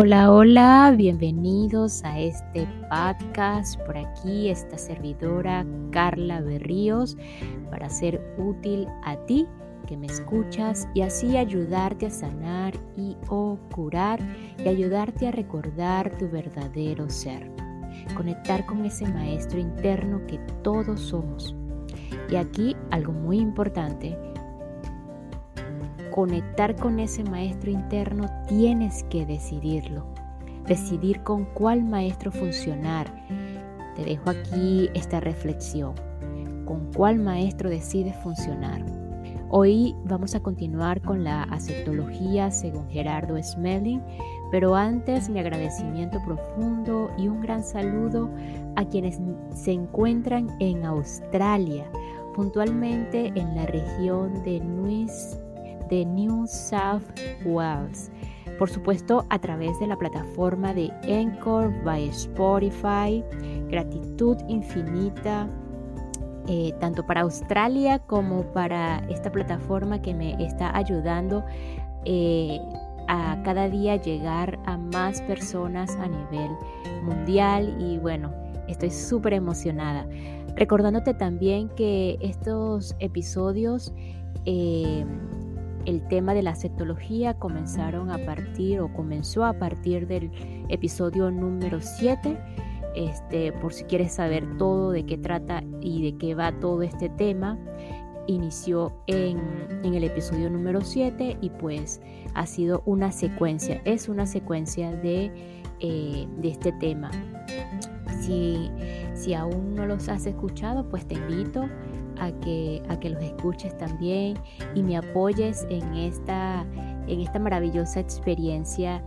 Hola, hola, bienvenidos a este podcast. Por aquí esta servidora Carla Berríos para ser útil a ti que me escuchas y así ayudarte a sanar y o curar y ayudarte a recordar tu verdadero ser. Conectar con ese maestro interno que todos somos. Y aquí algo muy importante conectar con ese maestro interno, tienes que decidirlo. Decidir con cuál maestro funcionar. Te dejo aquí esta reflexión. ¿Con cuál maestro decides funcionar? Hoy vamos a continuar con la aceptología según Gerardo Smelling, pero antes mi agradecimiento profundo y un gran saludo a quienes se encuentran en Australia, puntualmente en la región de Nuis de New South Wales. Por supuesto, a través de la plataforma de Anchor by Spotify. Gratitud infinita. Eh, tanto para Australia como para esta plataforma que me está ayudando eh, a cada día llegar a más personas a nivel mundial y bueno, estoy súper emocionada. Recordándote también que estos episodios eh, el tema de la cetología comenzaron a partir o comenzó a partir del episodio número 7. Este, por si quieres saber todo de qué trata y de qué va todo este tema, inició en, el episodio número 7 y pues ha sido una secuencia, es una secuencia de, eh, de este tema. Si, si aún no los has escuchado, pues te invito que, a que los escuches también y me apoyes en esta, en esta maravillosa experiencia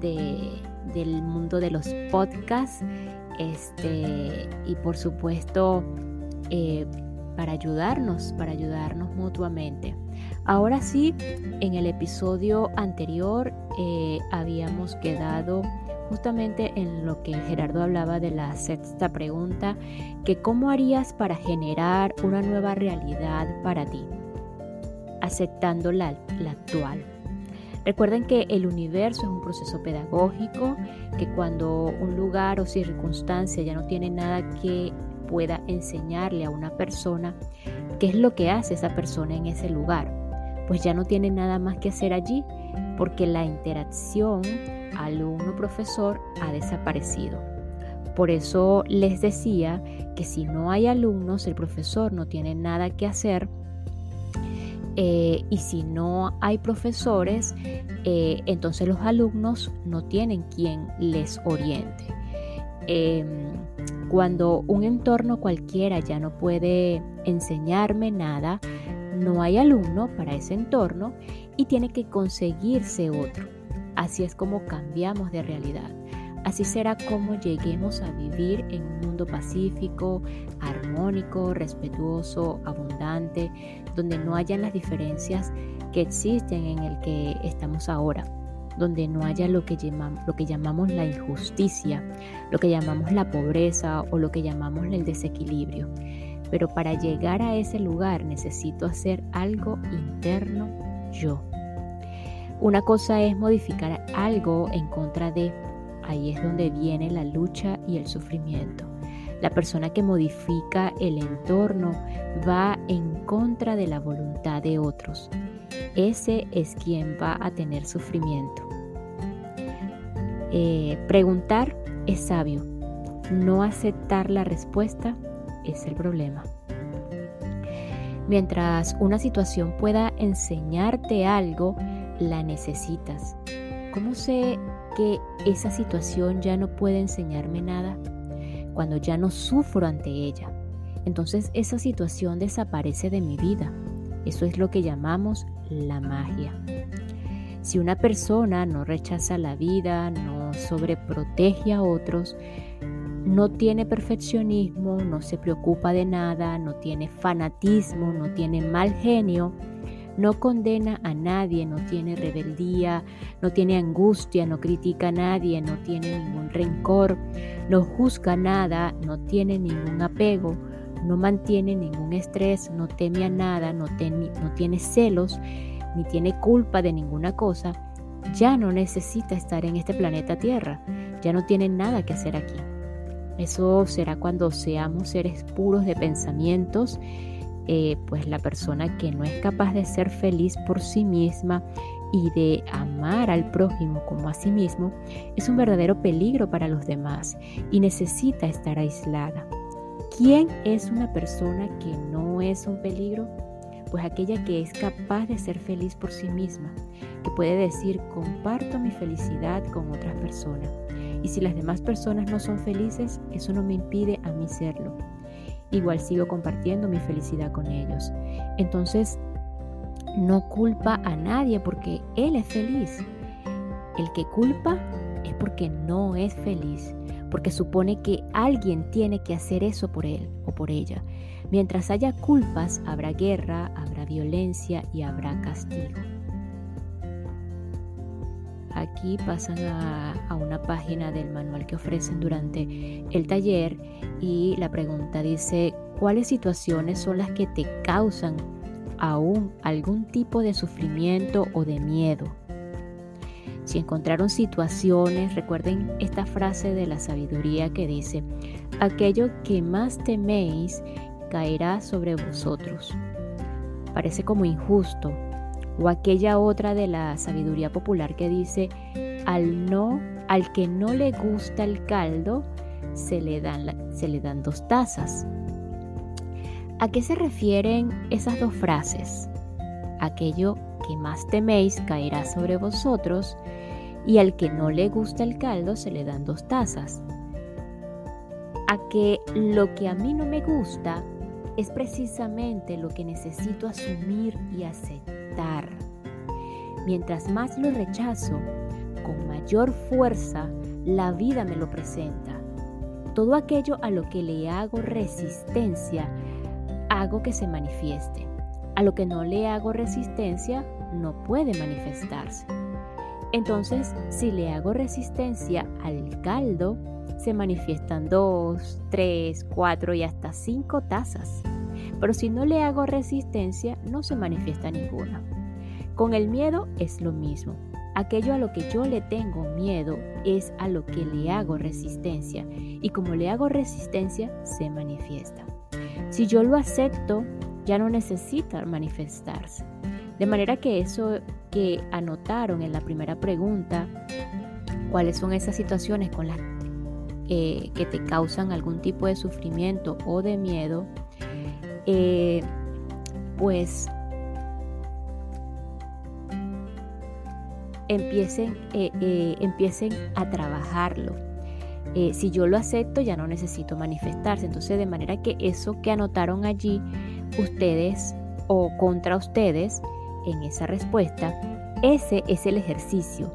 del mundo de los podcasts. Este, y por supuesto, eh, para ayudarnos, para ayudarnos mutuamente. Ahora sí, en el episodio anterior eh, habíamos quedado justamente en lo que Gerardo hablaba de la sexta pregunta, que cómo harías para generar una nueva realidad para ti, aceptando la, la actual. Recuerden que el universo es un proceso pedagógico, que cuando un lugar o circunstancia ya no tiene nada que pueda enseñarle a una persona, ¿qué es lo que hace esa persona en ese lugar? Pues ya no tiene nada más que hacer allí, porque la interacción alumno-profesor ha desaparecido. Por eso les decía que si no hay alumnos, el profesor no tiene nada que hacer. Eh, y si no hay profesores, eh, entonces los alumnos no tienen quien les oriente. Em, cuando un entorno cualquiera ya no puede enseñarme nada, no hay alumno para ese entorno y tiene que conseguirse otro. Así es como cambiamos de realidad. Así será como lleguemos a vivir en un mundo pacífico, armónico, respetuoso, abundante, donde no hayan las diferencias que existen en el que estamos ahora, donde no haya lo que, llamamos, lo que llamamos la injusticia, lo que llamamos la pobreza o lo que llamamos el desequilibrio. Pero para llegar a ese lugar necesito hacer algo interno yo. Una cosa es modificar algo en contra de, ahí es donde viene la lucha y el sufrimiento. La persona que modifica el entorno va en contra de la voluntad de otros. Ese es quien va a tener sufrimiento. Eh, preguntar es sabio. No aceptar la respuesta es el problema. Mientras una situación pueda enseñarte algo, la necesitas. ¿Cómo sé que esa situación ya no puede enseñarme nada? Cuando ya no sufro ante ella. Entonces esa situación desaparece de mi vida. Eso es lo que llamamos la magia. Si una persona no rechaza la vida, no sobreprotege a otros, no tiene perfeccionismo, no se preocupa de nada, no tiene fanatismo, no tiene mal genio, no condena a nadie, no tiene rebeldía, no tiene angustia, no critica a nadie, no tiene ningún rencor, no juzga nada, no tiene ningún apego, no mantiene ningún estrés, no teme a nada, no, no tiene celos, ni tiene culpa de ninguna cosa. ya no necesita estar en este planeta Tierra, ya no tiene nada que hacer aquí. Eso será cuando seamos seres puros de pensamientos, eh, pues la persona que no es capaz de ser feliz por sí misma y de amar al prójimo como a sí mismo es un verdadero peligro para los demás y necesita estar aislada. ¿Quién es una persona que no es un peligro? Pues aquella que es capaz de ser feliz por sí misma, que puede decir comparto mi felicidad con otras personas. Y si las demás personas no son felices, eso no me impide a mí serlo. Igual sigo compartiendo mi felicidad con ellos. Entonces, no culpa a nadie porque él es feliz. El que culpa es porque no es feliz, porque supone que alguien tiene que hacer eso por él o por ella. Mientras haya culpas, habrá guerra, habrá violencia y habrá castigo. Aquí pasan a, a, una página del manual que ofrecen durante el taller y la pregunta dice, ¿cuáles situaciones son las que te causan aún algún tipo de sufrimiento o de miedo. Si encontraron situaciones, recuerden esta frase de la sabiduría que dice, aquello que más teméis caerá sobre vosotros. Parece como injusto. O aquella otra de la sabiduría popular que dice, al no, al que no le gusta el caldo, se le dan, se le dan dos tazas. ¿A qué se refieren esas dos frases? Aquello que más teméis caerá sobre vosotros y al que no le gusta el caldo se le dan dos tazas. A que lo que a mí no me gusta es precisamente lo que necesito asumir y aceptar. Mientras más lo rechazo, con mayor fuerza la vida me lo presenta. Todo aquello a lo que le hago resistencia hago que se manifieste. A lo que no le hago resistencia, no puede manifestarse. Entonces, si le hago resistencia al caldo, se manifiestan dos, tres, cuatro y hasta cinco tazas. Pero si no le hago resistencia, no se manifiesta ninguna. Con el miedo es lo mismo. Aquello a lo que yo le tengo miedo es a lo que le hago resistencia. Y como le hago resistencia, se manifiesta. Si yo lo acepto, ya no necesita manifestarse. De manera que eso que anotaron en la primera pregunta, cuáles son esas situaciones con las eh, que te causan algún tipo de sufrimiento o de miedo, eh, pues empiecen, eh, empiecen a trabajarlo eh, si yo lo acepto ya no necesito manifestarse. Entonces de manera que eso que anotaron allí ustedes o contra ustedes en esa respuesta, ese es el ejercicio.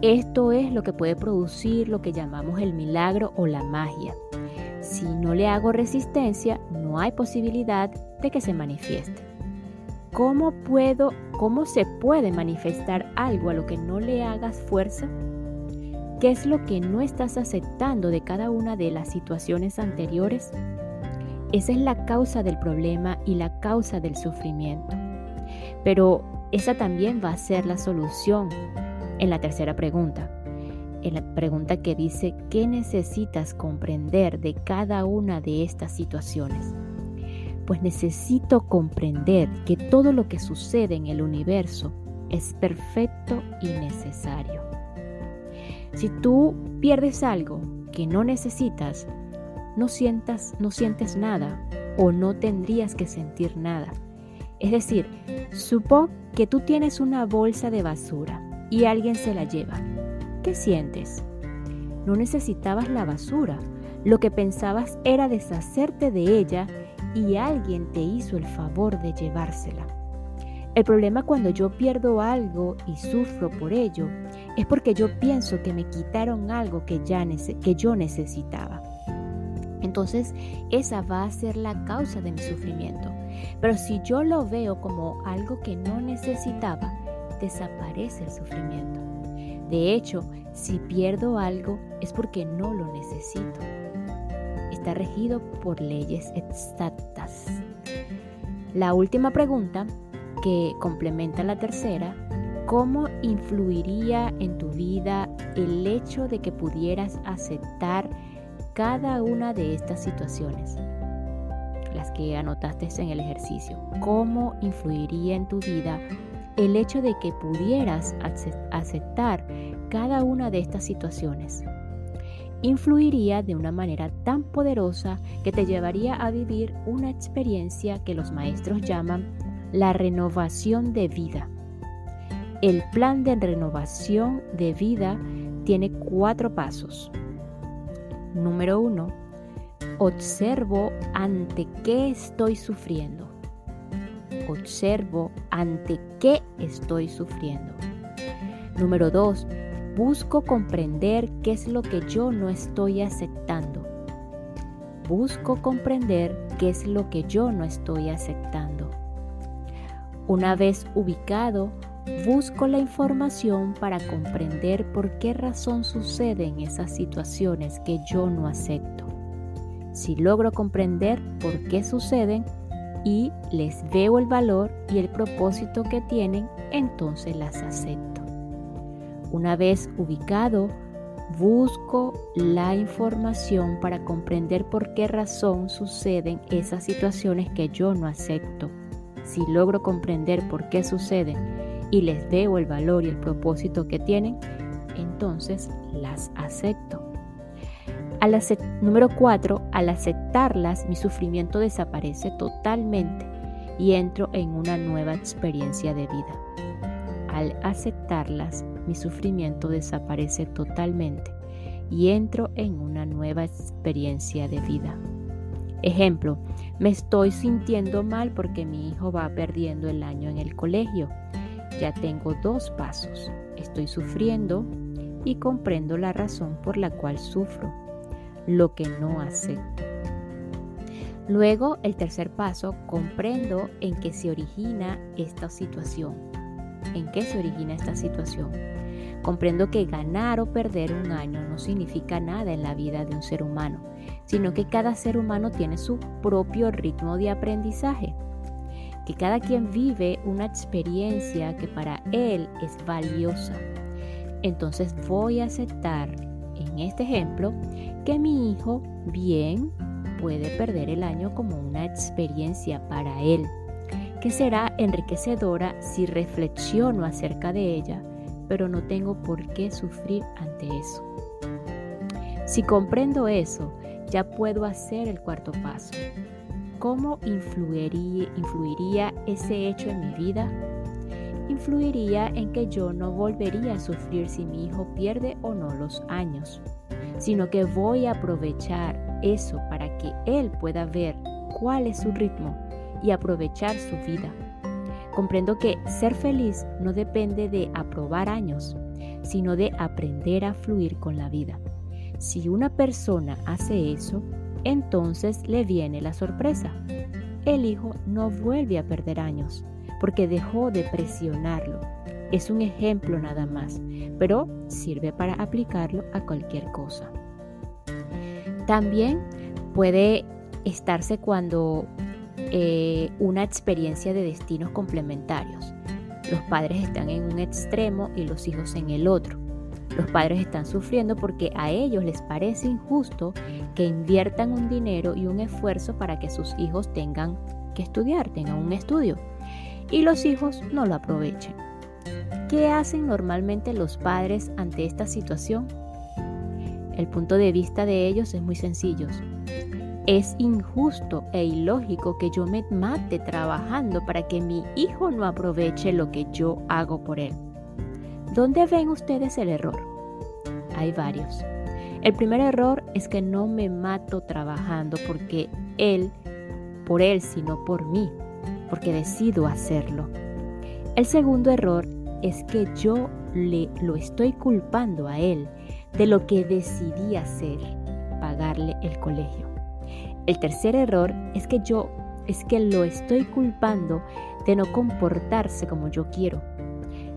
Esto es lo que puede producir lo que llamamos el milagro o la magia. Si no le hago resistencia, no hay posibilidad de que se manifieste. ¿Cómo puedo, cómo se puede manifestar algo a lo que no le hagas fuerza? ¿Qué es lo que no estás aceptando de cada una de las situaciones anteriores? Esa es la causa del problema y la causa del sufrimiento. Pero esa también va a ser la solución en la tercera pregunta. En la pregunta que dice, ¿qué necesitas comprender de cada una de estas situaciones? Pues necesito comprender que todo lo que sucede en el universo es perfecto y necesario. Si tú pierdes algo que no necesitas, no sientas, no sientes nada o no tendrías que sentir nada. Es decir, supo que tú tienes una bolsa de basura y alguien se la lleva. ¿Qué sientes? No necesitabas la basura. Lo que pensabas era deshacerte de ella y alguien te hizo el favor de llevársela. El problema cuando yo pierdo algo y sufro por ello es porque yo pienso que me quitaron algo que, ya que yo necesitaba. Entonces, esa va a ser la causa de mi sufrimiento. Pero si yo lo veo como algo que no necesitaba, desaparece el sufrimiento. De hecho, si pierdo algo es porque no lo necesito. Está regido por leyes exactas. La última pregunta que complementa la tercera ¿Cómo influiría en tu vida el hecho de que pudieras aceptar cada una de estas situaciones? Las que anotaste en el ejercicio. ¿Cómo influiría en tu vida el hecho de que pudieras aceptar cada una de estas situaciones? influiría de una manera tan poderosa que te llevaría a vivir una experiencia que los maestros llaman la renovación de vida. El plan de renovación de vida tiene cuatro pasos. Número uno, observo ante qué estoy sufriendo. Observo ante qué estoy sufriendo. Número dos, busco comprender qué es lo que yo no estoy aceptando. Busco comprender qué es lo que yo no estoy aceptando. Una vez ubicado, busco la información para comprender por qué razón suceden esas situaciones que yo no acepto. Si logro comprender por qué suceden y les veo el valor y el propósito que tienen, entonces las acepto. Una vez ubicado, busco la información para comprender por qué razón suceden esas situaciones que yo no acepto si logro comprender por qué suceden y les veo el valor y el propósito que tienen, entonces las acepto. Al número 4, al aceptarlas, mi sufrimiento desaparece totalmente y entro en una nueva experiencia de vida. Al aceptarlas, mi sufrimiento desaparece totalmente y entro en una nueva experiencia de vida. Ejemplo, me estoy sintiendo mal porque mi hijo va perdiendo el año en el colegio. Ya tengo dos pasos. Estoy sufriendo y comprendo la razón por la cual sufro, lo que no acepto. Luego, el tercer paso, comprendo en qué se origina esta situación. ¿En qué se origina esta situación? Comprendo que ganar o perder un año no significa nada en la vida de un ser humano sino que cada ser humano tiene su propio ritmo de aprendizaje, que cada quien vive una experiencia que para él es valiosa. Entonces voy a aceptar en este ejemplo que mi hijo bien puede perder el año como una experiencia para él, que será enriquecedora si reflexiono acerca de ella, pero no tengo por qué sufrir ante eso. Si comprendo eso, ya puedo hacer el cuarto paso. ¿Cómo influiría, ese hecho en mi vida? Influiría en que yo no volvería a sufrir si mi hijo pierde o no los años, sino que voy a aprovechar eso para que él pueda ver cuál es su ritmo y aprovechar su vida. Comprendo que ser feliz no depende de aprobar años, sino de aprender a fluir con la vida. Si una persona hace eso, entonces le viene la sorpresa. El hijo no vuelve a perder años porque dejó de presionarlo. Es un ejemplo nada más, pero sirve para aplicarlo a cualquier cosa. También puede estarse cuando eh, una experiencia de destinos complementarios. Los padres están en un extremo y los hijos en el otro. Los padres están sufriendo porque a ellos les parece injusto que inviertan un dinero y un esfuerzo para que sus hijos tengan que estudiar, tengan un estudio, y los hijos no lo aprovechen. ¿Qué hacen normalmente los padres ante esta situación? El punto de vista de ellos es muy sencillo. Es injusto e ilógico que yo me mate trabajando para que mi hijo no aproveche lo que yo hago por él. ¿Dónde ven ustedes el error? Hay varios. El primer error es que no me mato trabajando porque él, por él, sino por mí, porque decido hacerlo. El segundo error es que yo le lo estoy culpando a él de lo que decidí hacer, pagarle el colegio. El tercer error es que yo es que lo estoy culpando de no comportarse como yo quiero,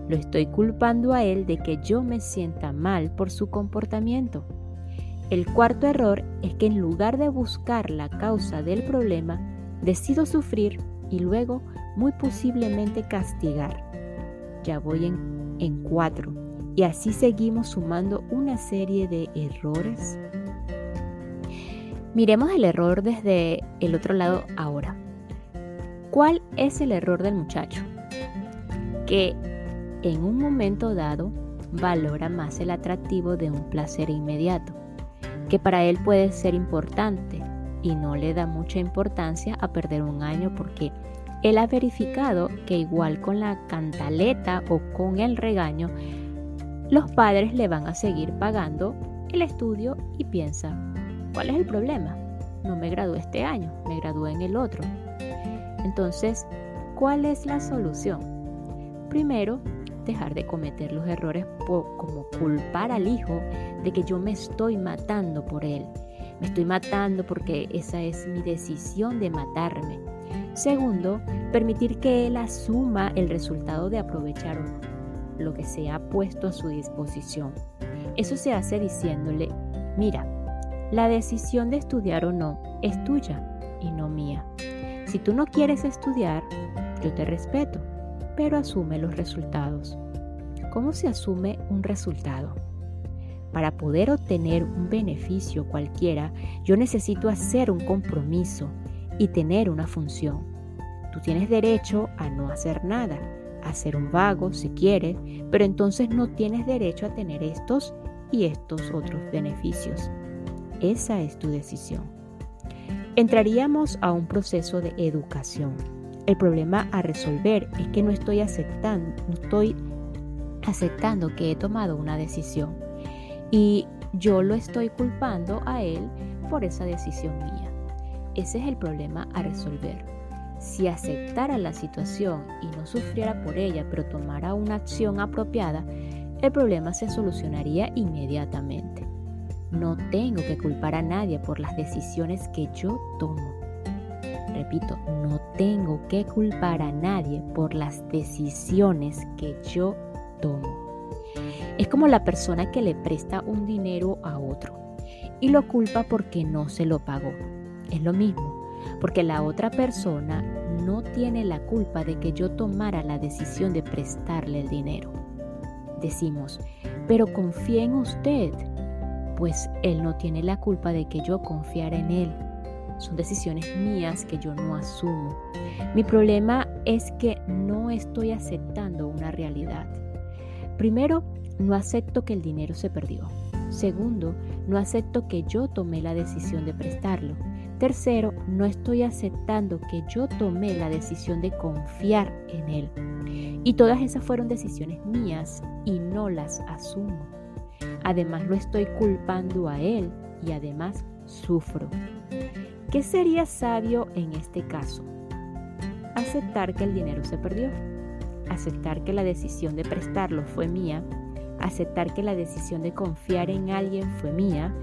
lo estoy culpando a él de que yo me sienta mal por su comportamiento. El cuarto error es que en lugar de buscar la causa del problema, decido sufrir y luego muy posiblemente castigar. Ya voy en cuatro y así seguimos sumando una serie de errores. Miremos el error desde el otro lado ahora. ¿Cuál es el error del muchacho? Que en un momento dado valora más el atractivo de un placer inmediato, que para él puede ser importante y no le da mucha importancia a perder un año porque él ha verificado que igual con la cantaleta o con el regaño, los padres le van a seguir pagando el estudio y piensa, ¿cuál es el problema? No me gradué este año, me gradué en el otro. Entonces, ¿cuál es la solución? Primero, dejar de cometer los errores como culpar al hijo de que yo me estoy matando por él. Me estoy matando porque esa es mi decisión de matarme. Segundo, permitir que él asuma el resultado de aprovechar lo que se ha puesto a su disposición. Eso se hace diciéndole, mira, la decisión de estudiar o no es tuya y no mía. Si tú no quieres estudiar, yo te respeto, pero asume los resultados. ¿Cómo se asume un resultado? Para poder obtener un beneficio cualquiera, yo necesito hacer un compromiso, y tener una función. Tú tienes derecho a no hacer nada, a ser un vago si quieres, pero entonces no tienes derecho a tener estos y estos otros beneficios. Esa es tu decisión. Entraríamos a un proceso de educación. El problema a resolver es que no estoy aceptando, no estoy aceptando que he tomado una decisión y yo lo estoy culpando a él por esa decisión mía. Ese es el problema a resolver. Si aceptara la situación y no sufriera por ella, pero tomara una acción apropiada, el problema se solucionaría inmediatamente. No tengo que culpar a nadie por las decisiones que yo tomo. Repito, no tengo que culpar a nadie por las decisiones que yo tomo. Es como la persona que le presta un dinero a otro y lo culpa porque no se lo pagó. Es lo mismo, porque la otra persona no tiene la culpa de que yo tomara la decisión de prestarle el dinero. Decimos, pero confía en usted, pues él no tiene la culpa de que yo confiara en él. Son decisiones mías que yo no asumo. Mi problema es que no estoy aceptando una realidad. Primero, no acepto que el dinero se perdió. Segundo, no acepto que yo tomé la decisión de prestarlo. Tercero, no estoy aceptando que yo tomé la decisión de confiar en Él. Y todas esas fueron decisiones mías y no las asumo. Además lo estoy culpando a Él y además sufro. ¿Qué sería sabio en este caso? Aceptar que el dinero se perdió. Aceptar que la decisión de prestarlo fue mía. Aceptar que la decisión de confiar en alguien fue mía.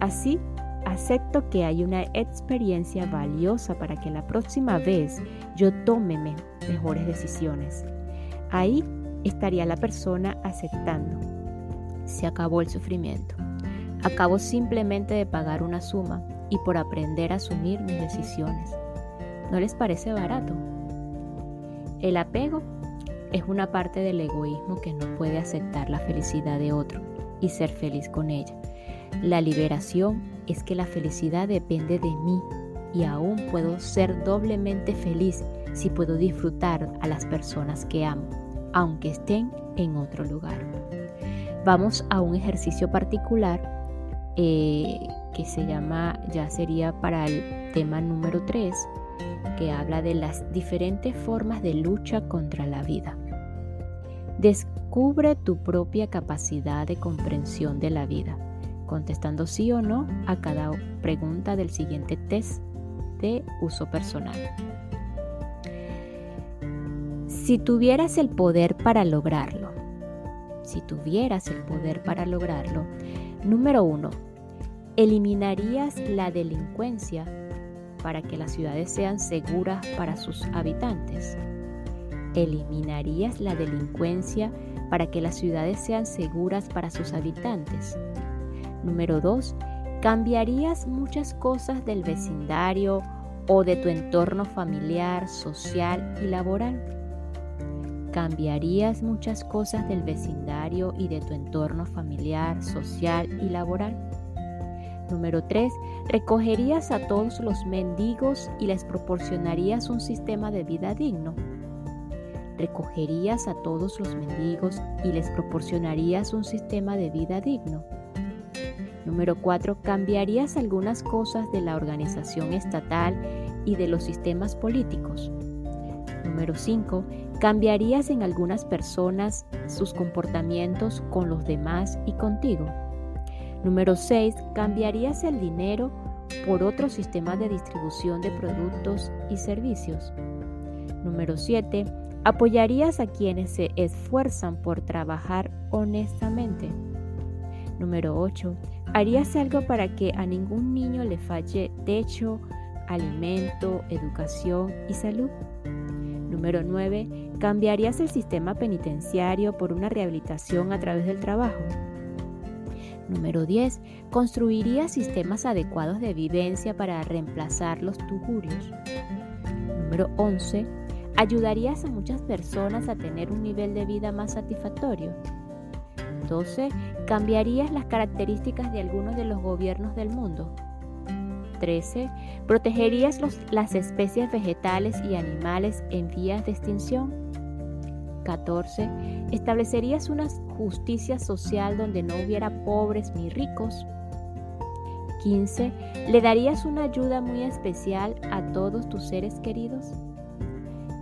Así acepto que hay una experiencia valiosa para que la próxima vez yo tome mejores decisiones. Ahí estaría la persona aceptando. Se acabó el sufrimiento. Acabo simplemente de pagar una suma y por aprender a asumir mis decisiones. ¿No les parece barato? El apego es una parte del egoísmo que no puede aceptar la felicidad de otro y ser feliz con ella. La liberación es que la felicidad depende de mí y aún puedo ser doblemente feliz si puedo disfrutar a las personas que amo, aunque estén en otro lugar. Vamos a un ejercicio particular eh, que se llama, ya sería para el tema número 3, que habla de las diferentes formas de lucha contra la vida. Descubre tu propia capacidad de comprensión de la vida contestando sí o no a cada pregunta del siguiente test de uso personal. Si tuvieras el poder para lograrlo, si tuvieras el poder para lograrlo, número uno, eliminarías la delincuencia para que las ciudades sean seguras para sus habitantes. Eliminarías la delincuencia para que las ciudades sean seguras para sus habitantes. Número 2. ¿Cambiarías muchas cosas del vecindario o de tu entorno familiar, social y laboral? cambiarías muchas cosas del vecindario y de tu entorno familiar, social y laboral. Número 3. Recogerías a todos los mendigos y les proporcionarías un sistema de vida digno. Recogerías a todos los mendigos y les proporcionarías un sistema de vida digno. Número 4. Cambiarías algunas cosas de la organización estatal y de los sistemas políticos. Número 5. Cambiarías en algunas personas sus comportamientos con los demás y contigo. Número 6. Cambiarías el dinero por otro sistema de distribución de productos y servicios. Número 7. Apoyarías a quienes se esfuerzan por trabajar honestamente. Número 8. ¿Harías algo para que a ningún niño le falle techo, alimento, educación y salud? Número 9. ¿Cambiarías el sistema penitenciario por una rehabilitación a través del trabajo? Número 10. ¿Construirías sistemas adecuados de evidencia para reemplazar los tugurios? Número 11. ¿Ayudarías a muchas personas a tener un nivel de vida más satisfactorio? 12. ¿Cambiarías las características de algunos de los gobiernos del mundo? 13. ¿Protegerías las especies vegetales y animales en vías de extinción? 14. ¿Establecerías una justicia social donde no hubiera pobres ni ricos? 15. ¿Le darías una ayuda muy especial a todos tus seres queridos?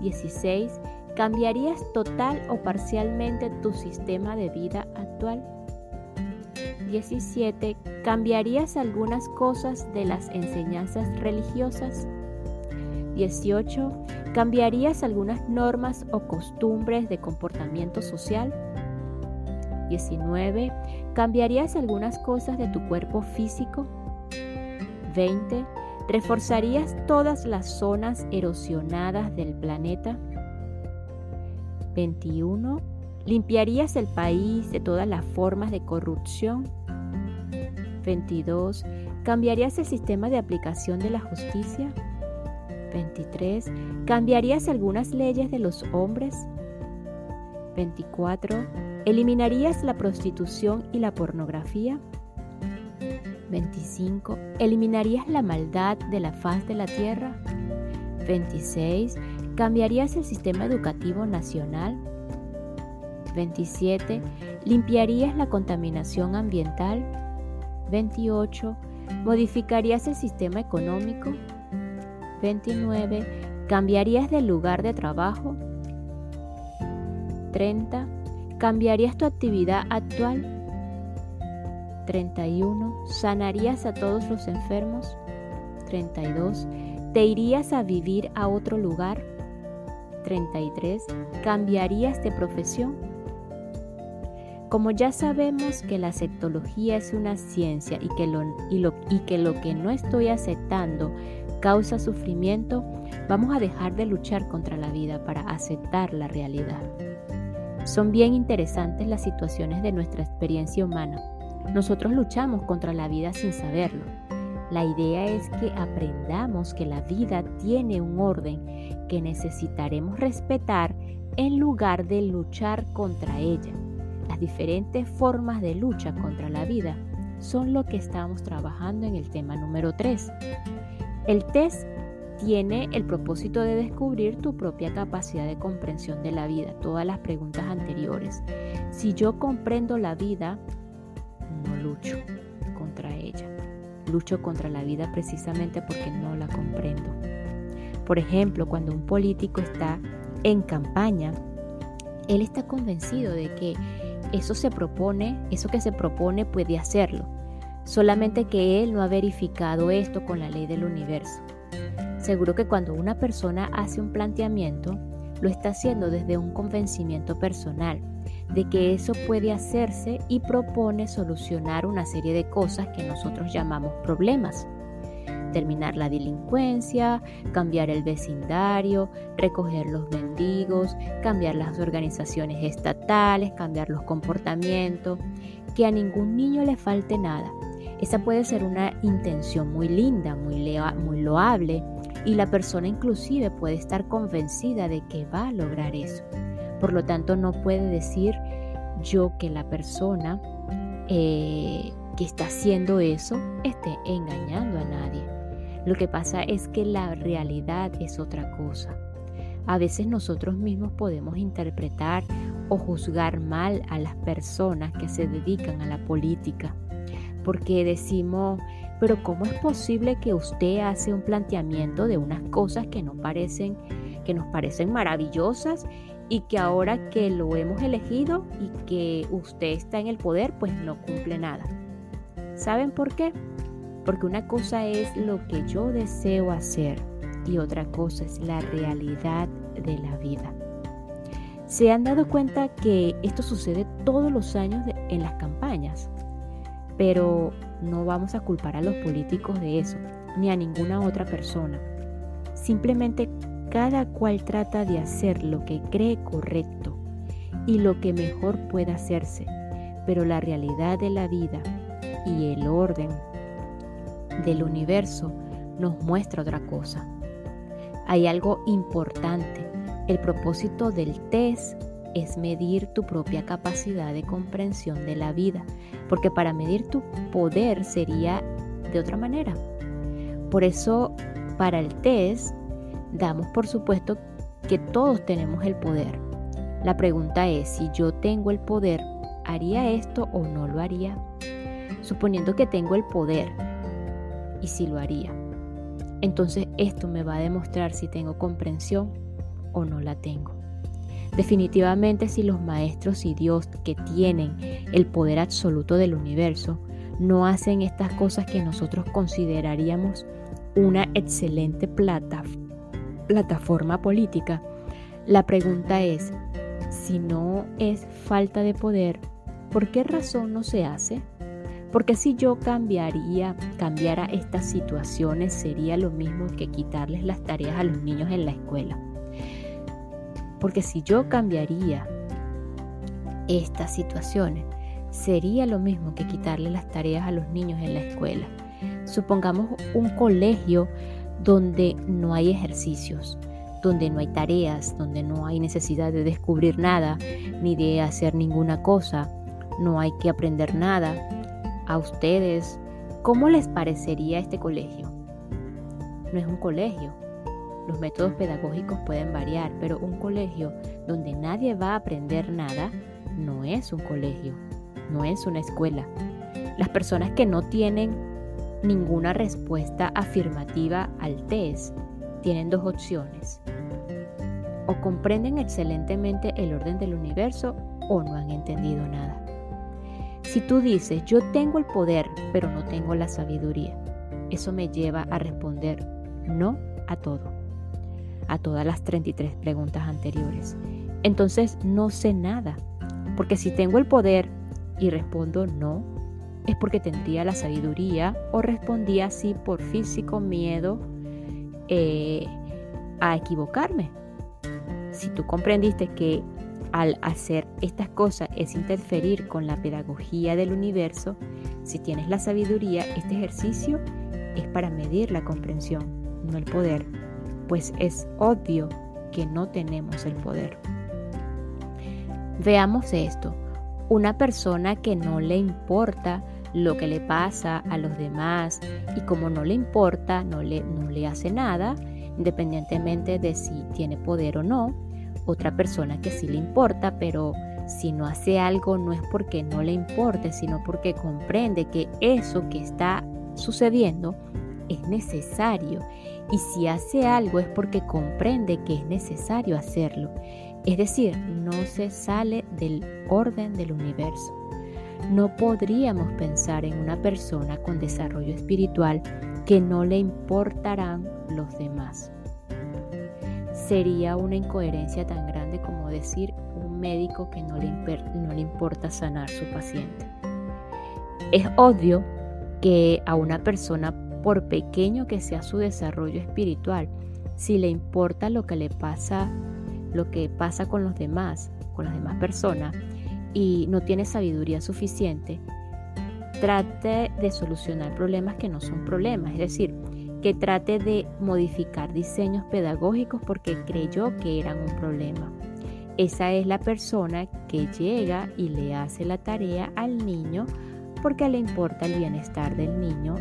16. ¿Cambiarías total o parcialmente tu sistema de vida actual? 17. ¿Cambiarías algunas cosas de las enseñanzas religiosas? 18. ¿Cambiarías algunas normas o costumbres de comportamiento social? 19. ¿Cambiarías algunas cosas de tu cuerpo físico? 20. ¿Reforzarías todas las zonas erosionadas del planeta? 21. ¿Limpiarías el país de todas las formas de corrupción? 22. ¿Cambiarías el sistema de aplicación de la justicia? 23. ¿Cambiarías algunas leyes de los hombres? 24. ¿Eliminarías la prostitución y la pornografía? 25. ¿Eliminarías la maldad de la faz de la tierra? 26. ¿Cambiarías el sistema educativo nacional? 27. ¿Limpiarías la contaminación ambiental? 28. ¿Modificarías el sistema económico? 29. ¿Cambiarías de lugar de trabajo? 30. ¿Cambiarías tu actividad actual? 31. ¿Sanarías a todos los enfermos? 32. ¿Te irías a vivir a otro lugar? 33. ¿Cambiarías de profesión? Como ya sabemos que la sectología es una ciencia y que lo, y que, lo que no estoy aceptando causa sufrimiento, vamos a dejar de luchar contra la vida para aceptar la realidad. Son bien interesantes las situaciones de nuestra experiencia humana. Nosotros luchamos contra la vida sin saberlo. La idea es que aprendamos que la vida tiene un orden que necesitaremos respetar en lugar de luchar contra ella. Las diferentes formas de lucha contra la vida son lo que estamos trabajando en el tema número 3. El test tiene el propósito de descubrir tu propia capacidad de comprensión de la vida, todas las preguntas anteriores. Si yo comprendo la vida, no lucho contra ella. Lucho contra la vida precisamente porque no la comprendo. Por ejemplo, cuando un político está en campaña, él está convencido de que eso se propone, eso que se propone puede hacerlo, solamente que él no ha verificado esto con la ley del universo. Seguro que cuando una persona hace un planteamiento, lo está haciendo desde un convencimiento personal de que eso puede hacerse y propone solucionar una serie de cosas que nosotros llamamos problemas terminar la delincuencia, cambiar el vecindario, recoger los mendigos, cambiar las organizaciones estatales, cambiar los comportamientos, que a ningún niño le falte nada. Esa puede ser una intención muy linda, muy, muy loable y la persona inclusive puede estar convencida de que va a lograr eso. Por lo tanto, no puede decir yo que la persona eh, que está haciendo eso esté engañando a nadie. Lo que pasa es que la realidad es otra cosa. A veces nosotros mismos podemos interpretar o juzgar mal a las personas que se dedican a la política, porque decimos, pero ¿cómo es posible que usted hace un planteamiento de unas cosas que no parecen que nos parecen maravillosas y que ahora que lo hemos elegido y que usted está en el poder, pues no cumple nada? ¿Saben por qué? Porque una cosa es lo que yo deseo hacer y otra cosa es la realidad de la vida. ¿Se han dado cuenta que esto sucede todos los años en las campañas? Pero no vamos a culpar a los políticos de eso, ni a ninguna otra persona. Simplemente cada cual trata de hacer lo que cree correcto y lo que mejor pueda hacerse, pero la realidad de la vida y el orden del universo nos muestra otra cosa. Hay algo importante. El propósito del test es medir tu propia capacidad de comprensión de la vida, porque para medir tu poder sería de otra manera. Por eso, para el test, damos por supuesto que todos tenemos el poder. La pregunta es, si yo tengo el poder, ¿haría esto o no lo haría? Suponiendo que tengo el poder, ¿y si lo haría? entonces esto me va a demostrar si tengo comprensión o no la tengo. Definitivamente si los maestros y Dios que tienen el poder absoluto del universo no hacen estas cosas que nosotros consideraríamos una excelente plata, plataforma política, la pregunta es, si no es falta de poder, ¿por qué razón no se hace? Porque si yo cambiaría, cambiara estas situaciones, sería lo mismo que quitarles las tareas a los niños en la escuela. Porque si yo cambiaría estas situaciones, sería lo mismo que quitarles las tareas a los niños en la escuela. Supongamos un colegio donde no hay ejercicios, donde no hay tareas, donde no hay necesidad de descubrir nada, ni de hacer ninguna cosa, no hay que aprender nada, a ustedes, ¿cómo les parecería este colegio? No es un colegio. Los métodos pedagógicos pueden variar, pero un colegio donde nadie va a aprender nada no es un colegio, no es una escuela. Las personas que no tienen ninguna respuesta afirmativa al test tienen dos opciones. O comprenden excelentemente el orden del universo o no han entendido nada. Si tú dices, yo tengo el poder, pero no tengo la sabiduría, eso me lleva a responder no a todo, a todas las 33 preguntas anteriores. Entonces no sé nada, porque si tengo el poder y respondo no, es porque tendría la sabiduría o respondía así por físico miedo eh, a equivocarme. Si tú comprendiste que al hacer estas cosas es interferir con la pedagogía del universo, si tienes la sabiduría, este ejercicio es para medir la comprensión, no el poder, pues es obvio que no tenemos el poder. Veamos esto, una persona que no le importa lo que le pasa a los demás y como no le importa, no le, no le hace nada, independientemente de si tiene poder o no, otra persona que sí le importa, pero si no hace algo no es porque no le importe, sino porque comprende que eso que está sucediendo es necesario. Y si hace algo es porque comprende que es necesario hacerlo. Es decir, no se sale del orden del universo. No podríamos pensar en una persona con desarrollo espiritual que no le importarán los demás sería una incoherencia tan grande como decir un médico que no le, no le importa sanar su paciente. Es obvio que a una persona, por pequeño que sea su desarrollo espiritual, si le importa lo que le pasa, lo que pasa con los demás, con las demás personas, y no tiene sabiduría suficiente, trate de solucionar problemas que no son problemas. Es decir, que trate de modificar diseños pedagógicos porque creyó que eran un problema. esa es la persona que llega y le hace la tarea al niño porque le importa el bienestar del niño.